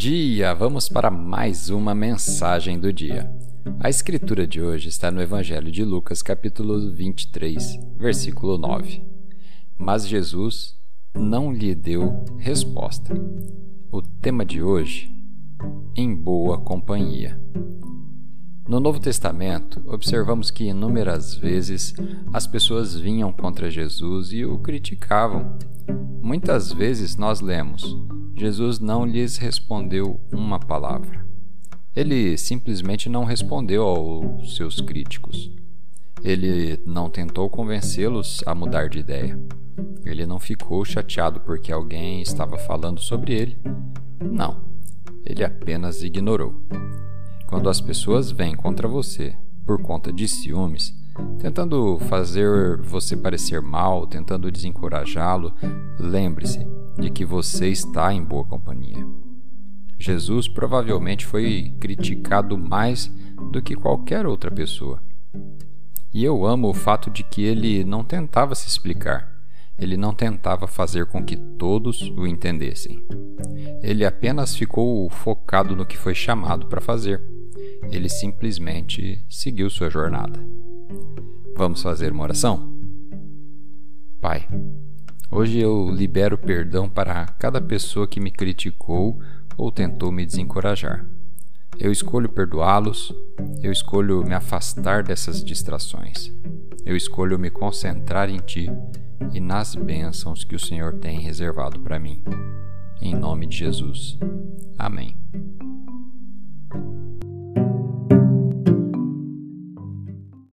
dia! Vamos para mais uma mensagem do dia. A escritura de hoje está no Evangelho de Lucas, capítulo 23, versículo 9. Mas Jesus não lhe deu resposta. O tema de hoje: em boa companhia. No Novo Testamento, observamos que inúmeras vezes as pessoas vinham contra Jesus e o criticavam. Muitas vezes nós lemos: Jesus não lhes respondeu uma palavra. Ele simplesmente não respondeu aos seus críticos. Ele não tentou convencê-los a mudar de ideia. Ele não ficou chateado porque alguém estava falando sobre ele. Não, ele apenas ignorou. Quando as pessoas vêm contra você por conta de ciúmes, tentando fazer você parecer mal, tentando desencorajá-lo, lembre-se de que você está em boa companhia. Jesus provavelmente foi criticado mais do que qualquer outra pessoa. E eu amo o fato de que ele não tentava se explicar, ele não tentava fazer com que todos o entendessem. Ele apenas ficou focado no que foi chamado para fazer ele simplesmente seguiu sua jornada. Vamos fazer uma oração? Pai, hoje eu libero perdão para cada pessoa que me criticou ou tentou me desencorajar. Eu escolho perdoá-los, eu escolho me afastar dessas distrações. Eu escolho me concentrar em Ti e nas bênçãos que o Senhor tem reservado para mim. Em nome de Jesus. Amém.